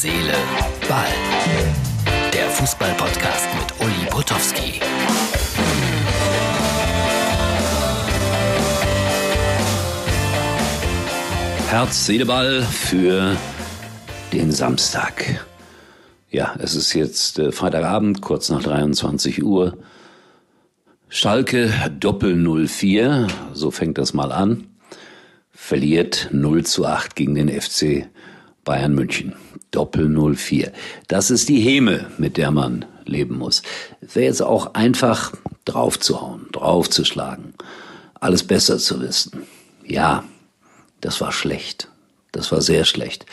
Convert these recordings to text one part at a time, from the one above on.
Seele, Ball. Der Fußball-Podcast mit Uli Potowski. Herz, Seele, Ball für den Samstag. Ja, es ist jetzt äh, Freitagabend, kurz nach 23 Uhr. Schalke Doppel 04, so fängt das mal an, verliert 0 zu 8 gegen den FC Bayern München. Doppel 04. Das ist die Häme, mit der man leben muss. Es wäre jetzt auch einfach draufzuhauen, draufzuschlagen, alles besser zu wissen. Ja, das war schlecht. Das war sehr schlecht.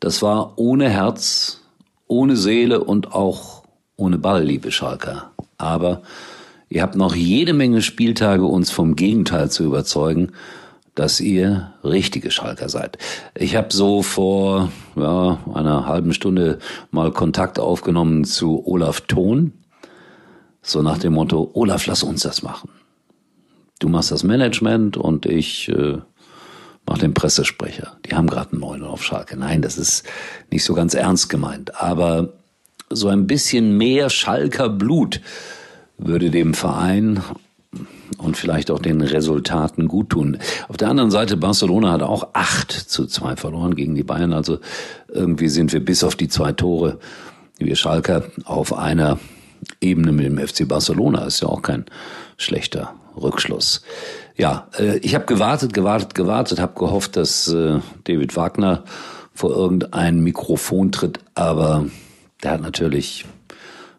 Das war ohne Herz, ohne Seele und auch ohne Ball, liebe Schalker. Aber ihr habt noch jede Menge Spieltage, uns vom Gegenteil zu überzeugen, dass ihr richtige Schalker seid. Ich habe so vor ja, einer halben Stunde mal Kontakt aufgenommen zu Olaf Thon. So nach dem Motto, Olaf, lass uns das machen. Du machst das Management und ich äh, mach den Pressesprecher. Die haben gerade einen neuen auf Schalke. Nein, das ist nicht so ganz ernst gemeint. Aber so ein bisschen mehr Schalker Blut würde dem Verein und vielleicht auch den Resultaten gut tun. Auf der anderen Seite, Barcelona hat auch acht zu zwei verloren gegen die Bayern. Also irgendwie sind wir bis auf die zwei Tore, wir Schalker, auf einer Ebene mit dem FC Barcelona. Ist ja auch kein schlechter Rückschluss. Ja, äh, ich habe gewartet, gewartet, gewartet, habe gehofft, dass äh, David Wagner vor irgendein Mikrofon tritt, aber der hat natürlich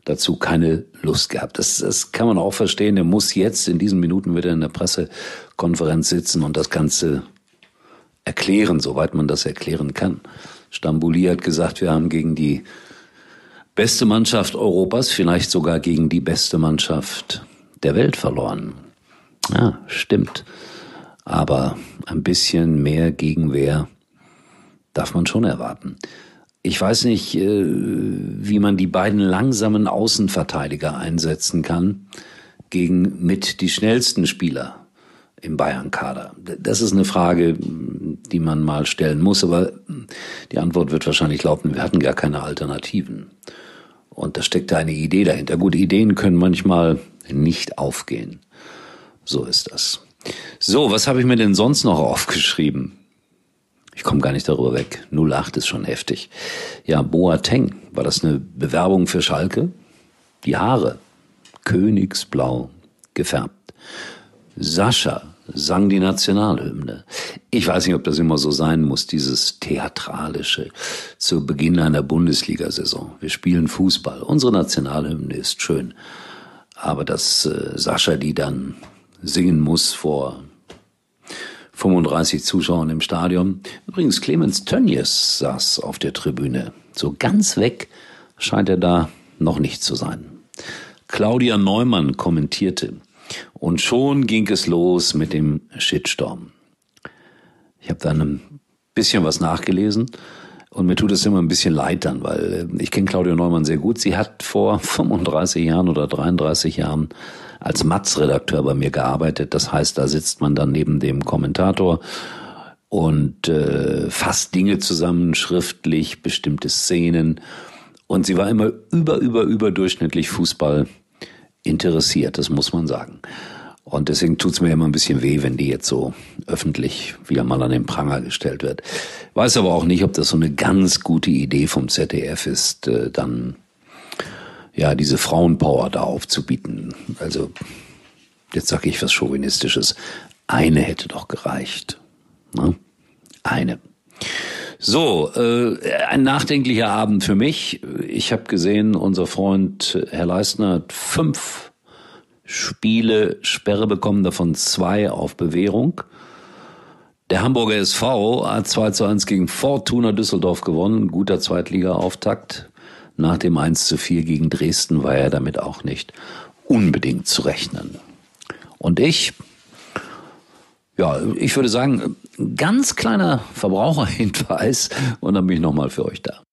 dazu keine Lust gehabt. Das, das kann man auch verstehen. Er muss jetzt in diesen Minuten wieder in der Pressekonferenz sitzen und das Ganze erklären, soweit man das erklären kann. Stambuli hat gesagt, wir haben gegen die beste Mannschaft Europas, vielleicht sogar gegen die beste Mannschaft der Welt verloren. Ja, stimmt. Aber ein bisschen mehr Gegenwehr darf man schon erwarten ich weiß nicht, äh, wie man die beiden langsamen Außenverteidiger einsetzen kann gegen mit die schnellsten Spieler im Bayern-Kader. Das ist eine Frage, die man mal stellen muss, aber die Antwort wird wahrscheinlich lauten, wir hatten gar keine Alternativen. Und da steckt eine Idee dahinter. Gute Ideen können manchmal nicht aufgehen. So ist das. So, was habe ich mir denn sonst noch aufgeschrieben? Ich komme gar nicht darüber weg. 08 ist schon heftig. Ja, Boateng, war das eine Bewerbung für Schalke? Die Haare, königsblau gefärbt. Sascha sang die Nationalhymne. Ich weiß nicht, ob das immer so sein muss, dieses Theatralische zu Beginn einer Bundesliga-Saison. Wir spielen Fußball. Unsere Nationalhymne ist schön. Aber dass äh, Sascha die dann singen muss vor 35 Zuschauern im Stadion. Übrigens, Clemens Tönnies saß auf der Tribüne. So ganz weg scheint er da noch nicht zu sein. Claudia Neumann kommentierte. Und schon ging es los mit dem Shitstorm. Ich habe dann ein bisschen was nachgelesen und mir tut es immer ein bisschen leid dann, weil äh, ich kenne Claudia Neumann sehr gut. Sie hat vor 35 Jahren oder 33 Jahren als Matz-Redakteur bei mir gearbeitet. Das heißt, da sitzt man dann neben dem Kommentator und äh, fasst Dinge zusammen, schriftlich, bestimmte Szenen. Und sie war immer über, über, überdurchschnittlich Fußball interessiert, das muss man sagen. Und deswegen tut's mir immer ein bisschen weh, wenn die jetzt so öffentlich wieder mal an den Pranger gestellt wird. Weiß aber auch nicht, ob das so eine ganz gute Idee vom ZDF ist, äh, dann ja, diese Frauenpower da aufzubieten. Also, jetzt sage ich was Chauvinistisches. Eine hätte doch gereicht. Ne? Eine. So, äh, ein nachdenklicher Abend für mich. Ich habe gesehen, unser Freund Herr Leistner hat fünf Spiele Sperre bekommen, davon zwei auf Bewährung. Der Hamburger SV hat 2 zu 1 gegen Fortuna Düsseldorf gewonnen. Guter Zweitliga-Auftakt. Nach dem 1 zu 4 gegen Dresden war er damit auch nicht unbedingt zu rechnen. Und ich, ja, ich würde sagen, ganz kleiner Verbraucherhinweis und dann bin ich nochmal für euch da.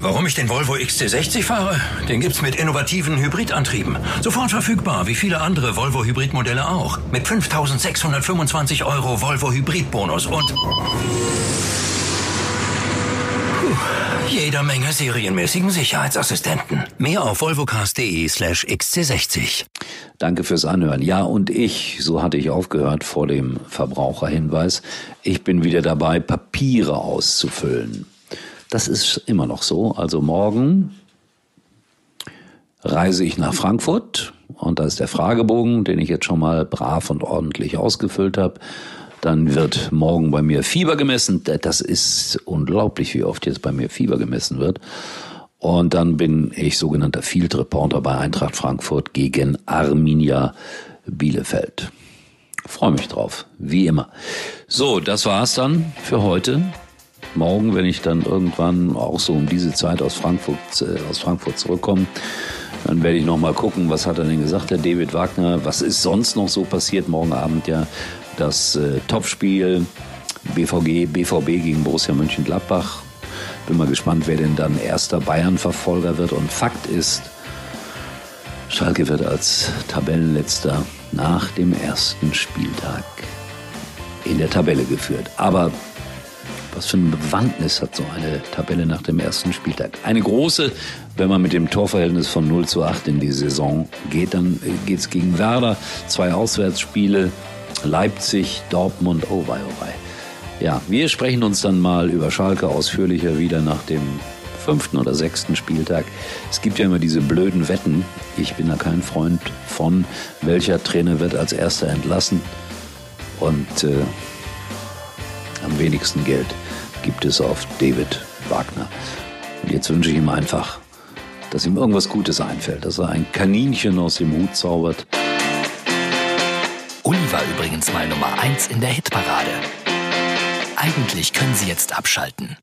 Warum ich den Volvo XC60 fahre? Den gibt's mit innovativen Hybridantrieben. Sofort verfügbar, wie viele andere Volvo Hybridmodelle auch. Mit 5625 Euro Volvo Hybridbonus und... Puh. jeder Menge serienmäßigen Sicherheitsassistenten. Mehr auf volvocars.de slash xc60. Danke fürs Anhören. Ja, und ich, so hatte ich aufgehört vor dem Verbraucherhinweis, ich bin wieder dabei, Papiere auszufüllen. Das ist immer noch so. Also morgen reise ich nach Frankfurt und da ist der Fragebogen, den ich jetzt schon mal brav und ordentlich ausgefüllt habe. Dann wird morgen bei mir Fieber gemessen. Das ist unglaublich, wie oft jetzt bei mir Fieber gemessen wird. Und dann bin ich sogenannter Field Reporter bei Eintracht Frankfurt gegen Arminia Bielefeld. Freue mich drauf, wie immer. So, das war's dann für heute. Morgen, wenn ich dann irgendwann auch so um diese Zeit aus Frankfurt, äh, aus Frankfurt zurückkomme, dann werde ich noch mal gucken, was hat er denn gesagt, der David Wagner. Was ist sonst noch so passiert? Morgen Abend ja das äh, Topspiel BVG, BVB gegen Borussia Mönchengladbach. Bin mal gespannt, wer denn dann erster Bayern-Verfolger wird. Und Fakt ist, Schalke wird als Tabellenletzter nach dem ersten Spieltag in der Tabelle geführt. Aber was für eine Bewandtnis hat so eine Tabelle nach dem ersten Spieltag? Eine große, wenn man mit dem Torverhältnis von 0 zu 8 in die Saison geht, dann geht es gegen Werder. Zwei Auswärtsspiele, Leipzig, Dortmund, oh wei, oh wei. Ja, wir sprechen uns dann mal über Schalke ausführlicher wieder nach dem fünften oder sechsten Spieltag. Es gibt ja immer diese blöden Wetten. Ich bin da kein Freund von, welcher Trainer wird als erster entlassen. Und äh, am wenigsten Geld gibt es auf David Wagner. Und jetzt wünsche ich ihm einfach, dass ihm irgendwas Gutes einfällt, dass er ein Kaninchen aus dem Hut zaubert. Uli war übrigens mal Nummer 1 in der Hitparade. Eigentlich können Sie jetzt abschalten.